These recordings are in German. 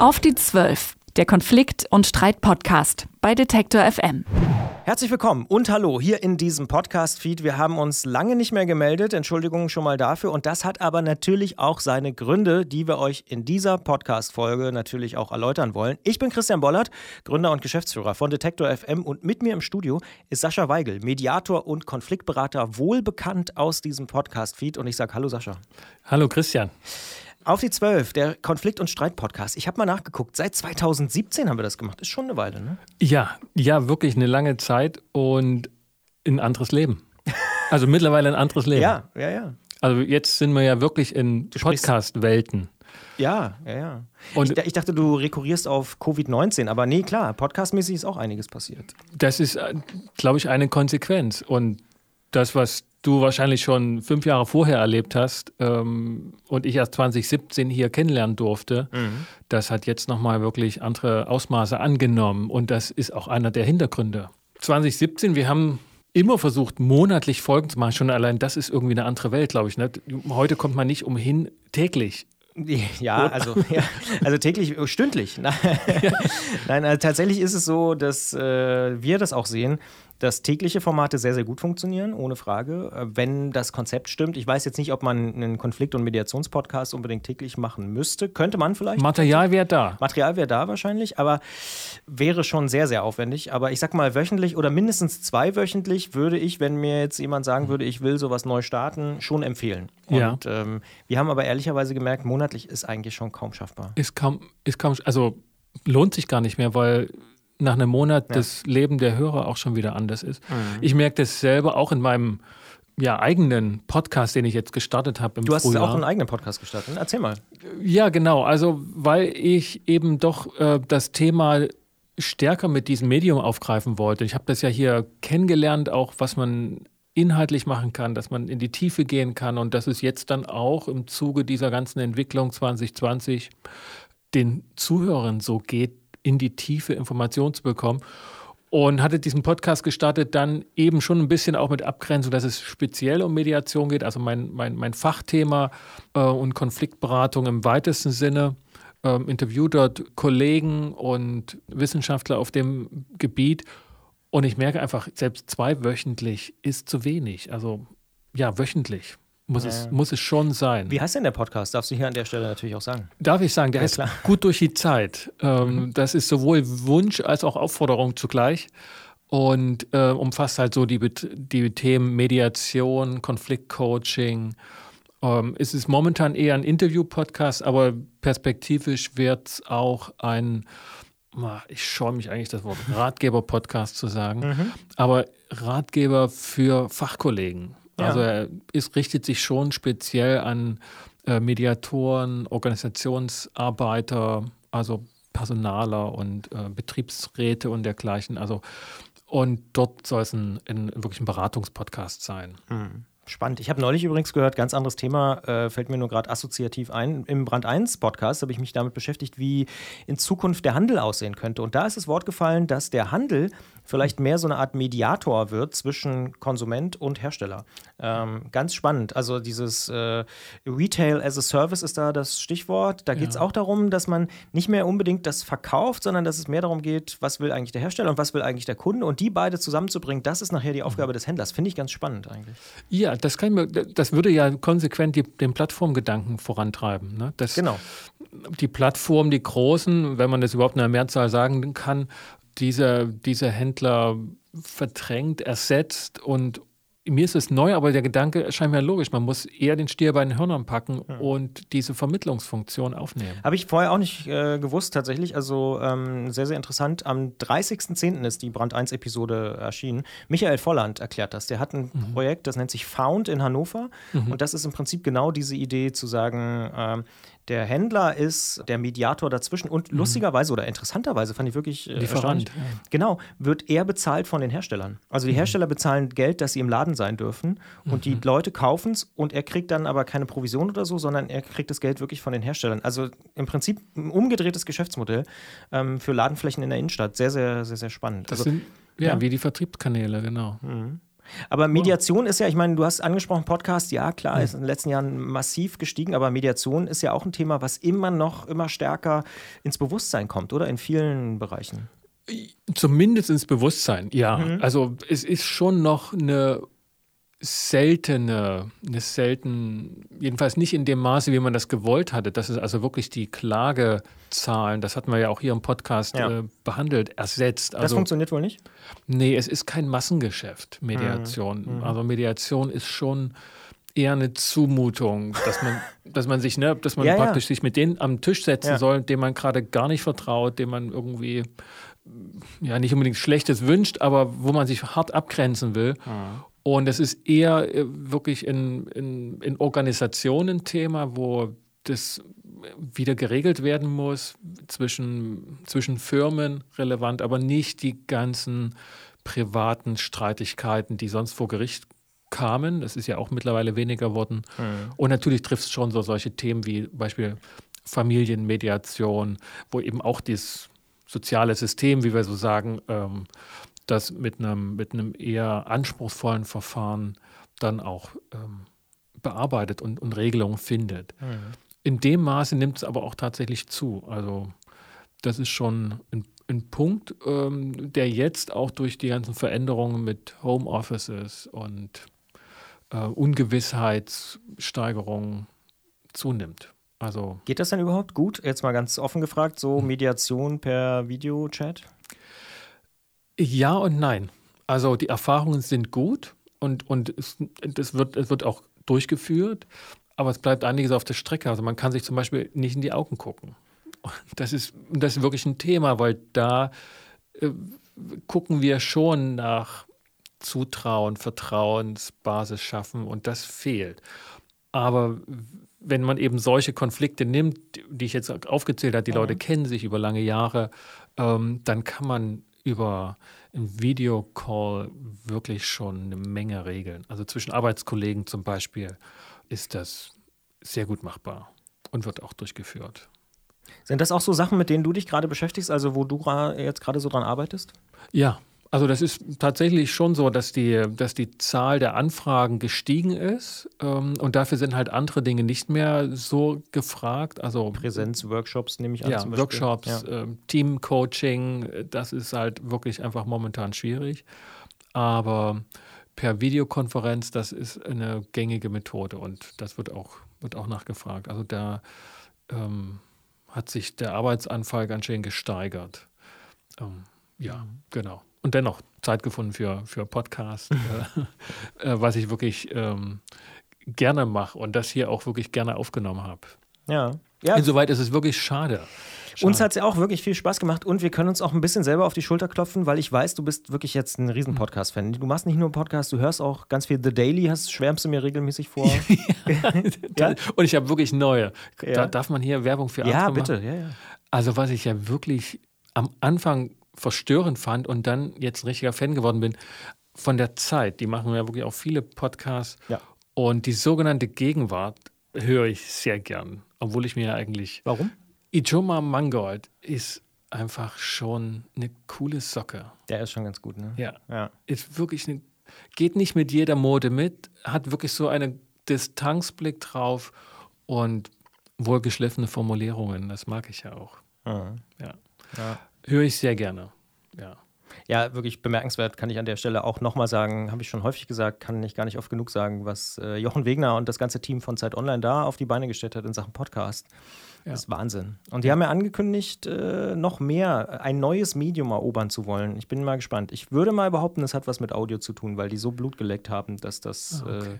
Auf die Zwölf, der Konflikt- und Streit-Podcast bei Detektor FM. Herzlich willkommen und hallo hier in diesem Podcast-Feed. Wir haben uns lange nicht mehr gemeldet, Entschuldigung schon mal dafür. Und das hat aber natürlich auch seine Gründe, die wir euch in dieser Podcast-Folge natürlich auch erläutern wollen. Ich bin Christian Bollert, Gründer und Geschäftsführer von Detektor FM und mit mir im Studio ist Sascha Weigel, Mediator und Konfliktberater, wohlbekannt aus diesem Podcast-Feed. Und ich sage Hallo Sascha. Hallo Christian. Auf die 12, der Konflikt- und Streit-Podcast. Ich habe mal nachgeguckt, seit 2017 haben wir das gemacht. Ist schon eine Weile, ne? Ja, ja, wirklich eine lange Zeit und ein anderes Leben. Also mittlerweile ein anderes Leben. ja, ja, ja. Also jetzt sind wir ja wirklich in Podcast-Welten. Ja, ja, ja. Und- ich, ich dachte, du rekurrierst auf Covid-19, aber nee, klar, podcastmäßig ist auch einiges passiert. Das ist, äh, glaube ich, eine Konsequenz. Und das, was du wahrscheinlich schon fünf Jahre vorher erlebt hast ähm, und ich erst 2017 hier kennenlernen durfte, das hat jetzt nochmal wirklich andere Ausmaße angenommen. Und das ist auch einer der Hintergründe. 2017, wir haben immer versucht, monatlich Folgen zu machen. Schon allein das ist irgendwie eine andere Welt, glaube ich. Ne? Heute kommt man nicht umhin, täglich Ja, also, ja, also täglich, äh, stündlich. Nein, Nein also tatsächlich ist es so, dass äh, wir das auch sehen, dass tägliche Formate sehr, sehr gut funktionieren, ohne Frage, äh, wenn das Konzept stimmt. Ich weiß jetzt nicht, ob man einen Konflikt- und Mediationspodcast unbedingt täglich machen müsste. Könnte man vielleicht. Material wäre da. Material wäre da wahrscheinlich, aber wäre schon sehr, sehr aufwendig. Aber ich sag mal, wöchentlich oder mindestens zweiwöchentlich würde ich, wenn mir jetzt jemand sagen würde, ich will sowas neu starten, schon empfehlen. Und Ja. ähm, wir haben aber ehrlicherweise gemerkt, monatlich ist eigentlich schon kaum schaffbar. Ist kaum, ist kaum, also lohnt sich gar nicht mehr, weil nach einem Monat das Leben der Hörer auch schon wieder anders ist. Mhm. Ich merke das selber auch in meinem ja, eigenen Podcast, den ich jetzt gestartet habe Du hast Frühjahr. auch einen eigenen Podcast gestartet. Erzähl mal. Ja, genau. Also, weil ich eben doch äh, das Thema stärker mit diesem Medium aufgreifen wollte. Ich habe das ja hier kennengelernt, auch was man inhaltlich machen kann, dass man in die Tiefe gehen kann und dass es jetzt dann auch im Zuge dieser ganzen Entwicklung 2020 den Zuhörern so geht, in die Tiefe Informationen zu bekommen. Und hatte diesen Podcast gestartet, dann eben schon ein bisschen auch mit Abgrenzung, dass es speziell um Mediation geht, also mein, mein, mein Fachthema äh, und Konfliktberatung im weitesten Sinne. Ähm, interview dort Kollegen und Wissenschaftler auf dem Gebiet. Und ich merke einfach, selbst zweiwöchentlich ist zu wenig. Also ja, wöchentlich muss, es, muss es schon sein. Wie heißt denn der Podcast? Darfst du hier an der Stelle natürlich auch sagen. Darf ich sagen, der Ja, ist klar. gut durch die Zeit. Ähm, Das ist sowohl Wunsch als auch Aufforderung zugleich und äh, umfasst halt so die, die Themen Mediation, Konfliktcoaching. Ähm, es ist momentan eher ein Interview-Podcast, aber perspektivisch wird es auch ein, ah, ich scheue mich eigentlich das Wort Ratgeber-Podcast zu sagen, aber Ratgeber für Fachkollegen. Ja. Also er ist, richtet sich schon speziell an äh, Mediatoren, Organisationsarbeiter, also Personaler und äh, Betriebsräte und dergleichen. Also und dort soll es ein, ein wirklich ein Beratungspodcast sein. Spannend. Ich habe neulich übrigens gehört, ganz anderes Thema, äh, fällt mir nur gerade assoziativ ein. Im Brand 1 Podcast habe ich mich damit beschäftigt, wie in Zukunft der Handel aussehen könnte. Und da ist das Wort gefallen, dass der Handel vielleicht mehr so eine Art Mediator wird zwischen Konsument und Hersteller. Ähm, ganz spannend. Also dieses äh, Retail as a Service ist da das Stichwort. Da geht es auch darum, dass man nicht mehr unbedingt das verkauft, sondern dass es mehr darum geht, was will eigentlich der Hersteller und was will eigentlich der Kunde. Und die beide zusammenzubringen, das ist nachher die Aufgabe des Händlers. Finde ich ganz spannend eigentlich. Ja, das kann mir, das würde ja konsequent die, den Plattformgedanken vorantreiben. Ne? Das, Genau. die Plattformen, die großen, wenn man das überhaupt in der Mehrzahl sagen kann, diese, diese Händler verdrängt, ersetzt und mir ist es neu, aber der Gedanke erscheint mir logisch. Man muss eher den Stier bei den Hörnern packen und diese Vermittlungsfunktion aufnehmen. Habe ich vorher auch nicht äh, gewusst, tatsächlich. Also ähm, sehr, sehr interessant. Am 30.10. ist die Brand 1-Episode erschienen. Michael Volland erklärt das. Der hat ein Projekt, das nennt sich Found in Hannover. Und das ist im Prinzip genau diese Idee zu sagen, ähm, der Händler ist der Mediator dazwischen und lustigerweise oder interessanterweise fand ich wirklich äh, Lieferant, erstaunlich, genau, wird er bezahlt von den Herstellern. Also die Hersteller bezahlen Geld, dass sie im Laden sein dürfen und die Leute kaufen es und er kriegt dann aber keine Provision oder so, sondern er kriegt das Geld wirklich von den Herstellern. Also im Prinzip ein umgedrehtes Geschäftsmodell ähm, für Ladenflächen in der Innenstadt. Sehr, sehr, sehr, sehr spannend. Das Also, sind ja, ja. wie die Vertriebskanäle, genau. Aber Mediation ist ja, ich meine, du hast angesprochen, Podcast, ja klar, ist in den letzten Jahren massiv gestiegen, aber Mediation ist ja auch ein Thema, was immer noch, immer stärker ins Bewusstsein kommt, oder? In vielen Bereichen. Zumindest ins Bewusstsein, ja. Mhm. Also es ist schon noch eine seltene, eine selten, jedenfalls nicht in dem Maße, wie man das gewollt hatte. Das ist also wirklich die Klagezahlen, das hatten wir ja auch hier im Podcast ja. äh, behandelt, ersetzt. Also, das funktioniert wohl nicht? Nee, es ist kein Massengeschäft, Mediation. Mhm. mhm. Also Mediation ist schon eher eine Zumutung, dass man, dass man sich, ne, dass man ja, praktisch ja. sich mit denen am Tisch setzen soll, dem man gerade gar nicht vertraut, dem man irgendwie ja nicht unbedingt Schlechtes wünscht, aber wo man sich hart abgrenzen will. Mhm. Und es ist eher äh, wirklich in, in, in Organisationen Thema, wo das wieder geregelt werden muss zwischen, zwischen Firmen relevant, aber nicht die ganzen privaten Streitigkeiten, die sonst vor Gericht kamen. Das ist ja auch mittlerweile weniger geworden. Mhm. Und natürlich trifft es schon so solche Themen wie Beispiel Familienmediation, wo eben auch das soziale System, wie wir so sagen, ähm, das mit einem, mit einem eher anspruchsvollen Verfahren dann auch ähm, bearbeitet und, und Regelungen findet. Mhm. In dem Maße nimmt es aber auch tatsächlich zu. Also das ist schon ein, ein Punkt, ähm, der jetzt auch durch die ganzen Veränderungen mit Homeoffices und äh, Ungewissheitssteigerungen zunimmt. Also Geht das denn überhaupt gut? Jetzt mal ganz offen gefragt, so hm. Mediation per Videochat? Ja und nein. Also die Erfahrungen sind gut und, und es, das wird, es wird auch durchgeführt, aber es bleibt einiges auf der Strecke. Also man kann sich zum Beispiel nicht in die Augen gucken. Das ist, das ist wirklich ein Thema, weil da äh, gucken wir schon nach Zutrauen, Vertrauensbasis schaffen und das fehlt. Aber wenn man eben solche Konflikte nimmt, die ich jetzt aufgezählt habe, die Leute kennen sich über lange Jahre, ähm, dann kann man über einen Videocall wirklich schon eine Menge regeln. Also zwischen Arbeitskollegen zum Beispiel ist das sehr gut machbar und wird auch durchgeführt. Sind das auch so Sachen, mit denen du dich gerade beschäftigst, also wo du jetzt gerade so dran arbeitest? Ja, also das ist tatsächlich schon so, dass die, dass die Zahl der Anfragen gestiegen ist ähm, und dafür sind halt andere Dinge nicht mehr so gefragt. Also Präsenzworkshops nehme ich an. Ja, Workshops, ja. Ähm, Teamcoaching, das ist halt wirklich einfach momentan schwierig. Aber per Videokonferenz, das ist eine gängige Methode und das wird auch, wird auch nachgefragt. Also da ähm, hat sich der Arbeitsanfall ganz schön gesteigert. Ähm, ja, genau und dennoch Zeit gefunden für, für Podcast, äh, äh, was ich wirklich ähm, gerne mache und das hier auch wirklich gerne aufgenommen habe. Ja. ja. Insoweit ist es wirklich schade. schade. Uns hat es ja auch wirklich viel Spaß gemacht und wir können uns auch ein bisschen selber auf die Schulter klopfen, weil ich weiß, du bist wirklich jetzt ein riesen Podcast-Fan. Du machst nicht nur einen Podcast, du hörst auch ganz viel The Daily, hast, schwärmst du mir regelmäßig vor. ja. Und ich habe wirklich neue. Da darf man hier Werbung für andere Ja, bitte. Ja, ja. Also was ich ja wirklich am Anfang verstörend fand und dann jetzt ein richtiger Fan geworden bin von der Zeit. Die machen ja wirklich auch viele Podcasts. Ja. Und die sogenannte Gegenwart höre ich sehr gern, obwohl ich mir eigentlich. Warum? Ijoma Mangold ist einfach schon eine coole Socke. Der ist schon ganz gut, ne? Ja. ja. Ist wirklich eine. Geht nicht mit jeder Mode mit, hat wirklich so einen Distanzblick drauf und wohlgeschliffene Formulierungen. Das mag ich ja auch. Mhm. Ja. ja. Höre ich sehr gerne, ja. Ja, wirklich bemerkenswert, kann ich an der Stelle auch nochmal sagen, habe ich schon häufig gesagt, kann ich gar nicht oft genug sagen, was äh, Jochen Wegner und das ganze Team von Zeit Online da auf die Beine gestellt hat in Sachen Podcast. Ja. Das ist Wahnsinn. Und die haben ja angekündigt, äh, noch mehr, ein neues Medium erobern zu wollen. Ich bin mal gespannt. Ich würde mal behaupten, es hat was mit Audio zu tun, weil die so Blut geleckt haben, dass das ah, okay. äh,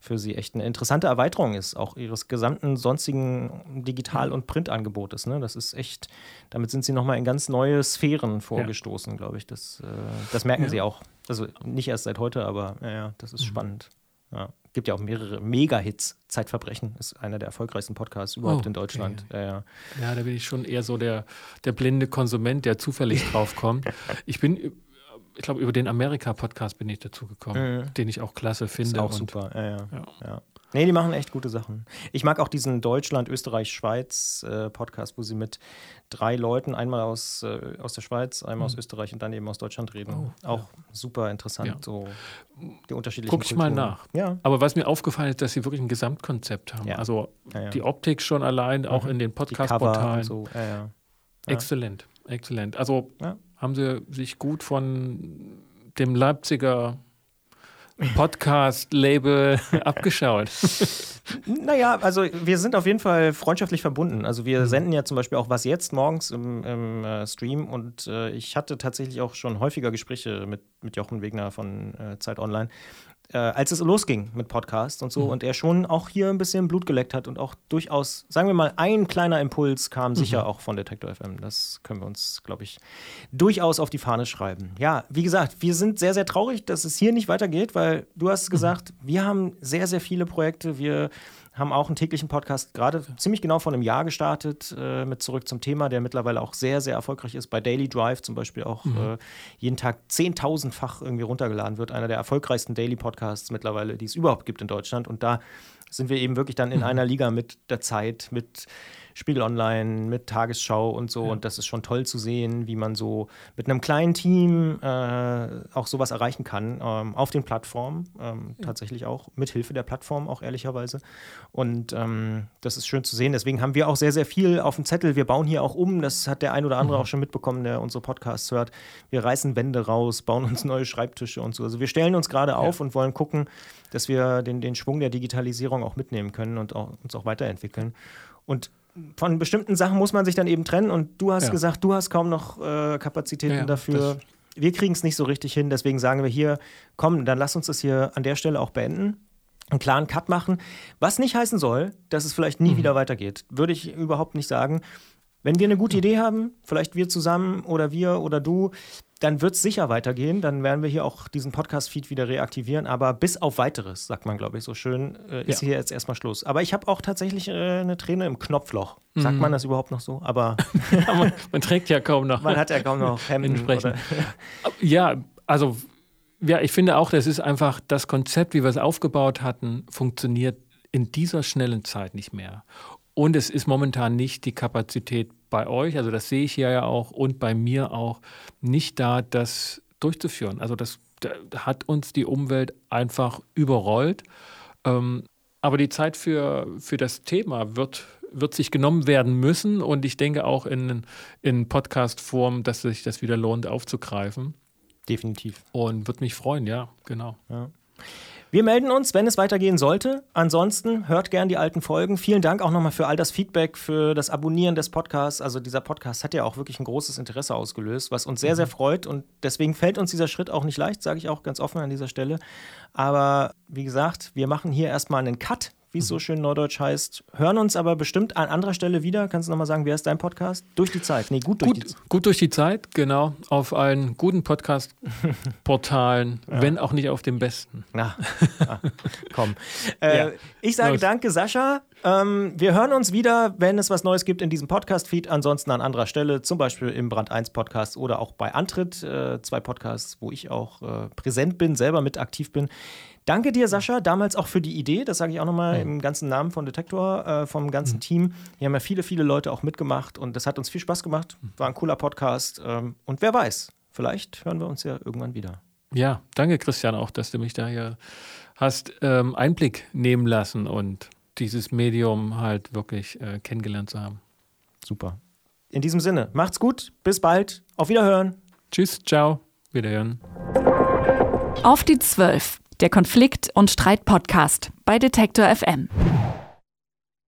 für sie echt eine interessante Erweiterung ist, auch ihres gesamten sonstigen Digital- und Printangebotes. Ne? Das ist echt, damit sind sie nochmal in ganz neue Sphären vorgestoßen, ja. glaube ich. Das, äh, das merken ja. sie auch. Also nicht erst seit heute, aber ja, das ist mhm. spannend. Ja. Gibt ja auch mehrere Mega-Hits. Zeitverbrechen ist einer der erfolgreichsten Podcasts überhaupt oh, in Deutschland. Ja, ja. ja, da bin ich schon eher so der, der blinde Konsument, der zufällig draufkommt. ich bin ich glaube, über den Amerika-Podcast bin ich dazu gekommen, mhm. den ich auch klasse finde. Ist auch super, ja, ja. ja. Nee, die machen echt gute Sachen. Ich mag auch diesen Deutschland, Österreich, Schweiz äh, Podcast, wo sie mit drei Leuten, einmal aus, äh, aus der Schweiz, einmal mhm. aus Österreich und dann eben aus Deutschland reden. Oh, auch ja. super interessant, ja. so die unterschiedlichen Guck ich Kulturen. mal nach. Ja. Aber was mir aufgefallen ist, dass sie wirklich ein Gesamtkonzept haben. Ja. Also die Optik schon allein, auch mhm. in den Podcast-Portalen. So. Exzellent, exzellent. Also haben sie sich gut von dem Leipziger Podcast-Label abgeschaut? naja, also wir sind auf jeden Fall freundschaftlich verbunden. Also wir mhm. senden ja zum Beispiel auch was jetzt morgens im, im äh, Stream und äh, ich hatte tatsächlich auch schon häufiger Gespräche mit, mit Jochen Wegner von äh, Zeit Online äh, als es losging mit Podcasts und so mhm. und er schon auch hier ein bisschen Blut geleckt hat und auch durchaus, sagen wir mal, ein kleiner Impuls kam sicher mhm. auch von Detektor FM. Das können wir uns, glaube ich, durchaus auf die Fahne schreiben. Ja, wie gesagt, wir sind sehr, sehr traurig, dass es hier nicht weitergeht, weil du hast mhm. gesagt, mhm. wir haben sehr, sehr viele Projekte. Wir haben auch einen täglichen Podcast gerade ziemlich genau vor einem Jahr gestartet äh, mit Zurück zum Thema, der mittlerweile auch sehr, sehr erfolgreich ist. Bei Daily Drive zum Beispiel auch mhm. äh, jeden Tag zehntausendfach irgendwie runtergeladen wird. Einer der erfolgreichsten Daily Podcasts mittlerweile, die es überhaupt gibt in Deutschland. Und da sind wir eben wirklich dann in mhm. einer Liga mit der Zeit, mit Spiegel Online, mit Tagesschau und so. Ja. Und das ist schon toll zu sehen, wie man so mit einem kleinen Team äh, auch sowas erreichen kann ähm, auf den Plattformen. Ähm, ja. Tatsächlich auch mit Hilfe der Plattform, auch ehrlicherweise. Und ähm, das ist schön zu sehen. Deswegen haben wir auch sehr, sehr viel auf dem Zettel. Wir bauen hier auch um. Das hat der ein oder andere mhm. auch schon mitbekommen, der unsere Podcasts hört. Wir reißen Wände raus, bauen uns neue Schreibtische und so. Also wir stellen uns gerade auf ja. und wollen gucken, dass wir den, den Schwung der Digitalisierung auch mitnehmen können und auch, uns auch weiterentwickeln. Und von bestimmten Sachen muss man sich dann eben trennen und du hast ja. gesagt, du hast kaum noch äh, Kapazitäten ja, dafür. Wir kriegen es nicht so richtig hin, deswegen sagen wir hier, komm, dann lass uns das hier an der Stelle auch beenden einen klaren Cut machen, was nicht heißen soll, dass es vielleicht nie mhm. wieder weitergeht. Würde ich überhaupt nicht sagen. Wenn wir eine gute Idee haben, vielleicht wir zusammen oder wir oder du, dann wird es sicher weitergehen. Dann werden wir hier auch diesen Podcast-Feed wieder reaktivieren. Aber bis auf weiteres, sagt man, glaube ich, so schön, äh, ist ja. hier jetzt erstmal Schluss. Aber ich habe auch tatsächlich äh, eine Träne im Knopfloch. Sagt mhm. man das überhaupt noch so? Aber ja, man, man, trägt ja kaum noch. Man hat ja kaum noch Hemden. ja, also ja, ich finde auch, das ist einfach das Konzept, wie wir es aufgebaut hatten, funktioniert in dieser schnellen Zeit nicht mehr. Und es ist momentan nicht die Kapazität bei euch, also das sehe ich hier ja auch und bei mir auch, nicht da, das durchzuführen. Also das, da hat uns die Umwelt einfach überrollt. Ähm, aber die Zeit für, für das Thema wird, wird sich genommen werden müssen und ich denke auch in, in Podcast-Form, dass sich das wieder lohnt aufzugreifen. Definitiv. Und würde mich freuen, ja, genau. Ja. Wir melden uns, wenn es weitergehen sollte. Ansonsten hört gern die alten Folgen. Vielen Dank auch nochmal für all das Feedback, für das Abonnieren des Podcasts. Also dieser Podcast hat ja auch wirklich ein großes Interesse ausgelöst, was uns sehr, sehr mhm. freut. Und deswegen fällt uns dieser Schritt auch nicht leicht, sage ich auch ganz offen an dieser Stelle. Aber wie gesagt, wir machen hier erstmal einen Cut wie es so mhm. schön neudeutsch heißt. Hören uns aber bestimmt an anderer Stelle wieder. Kannst du nochmal sagen, wer ist dein Podcast? Durch die Zeit. Nee, gut durch gut, die Zeit. Gut durch die Zeit, genau. Auf allen guten Podcast-Portalen, ja. wenn auch nicht auf dem besten. Na, ah, komm. Äh, ja. Ich sage Los. danke, Sascha. Ähm, wir hören uns wieder, wenn es was Neues gibt in diesem Podcast-Feed. Ansonsten an anderer Stelle, zum Beispiel im Brand 1 Podcast oder auch bei Antritt. Äh, zwei Podcasts, wo ich auch äh, präsent bin, selber mit aktiv bin. Danke dir, Sascha, damals auch für die Idee. Das sage ich auch nochmal ja. im ganzen Namen von Detektor, äh, vom ganzen mhm. Team. Hier haben ja viele, viele Leute auch mitgemacht und das hat uns viel Spaß gemacht. War ein cooler Podcast. Ähm, und wer weiß, vielleicht hören wir uns ja irgendwann wieder. Ja, danke, Christian, auch, dass du mich da hier hast ähm, Einblick nehmen lassen und dieses Medium halt wirklich äh, kennengelernt zu haben. Super. In diesem Sinne, macht's gut, bis bald, auf Wiederhören. Tschüss, ciao, Wiederhören. Auf die Zwölf der Konflikt- und Streit-Podcast bei Detektor FM.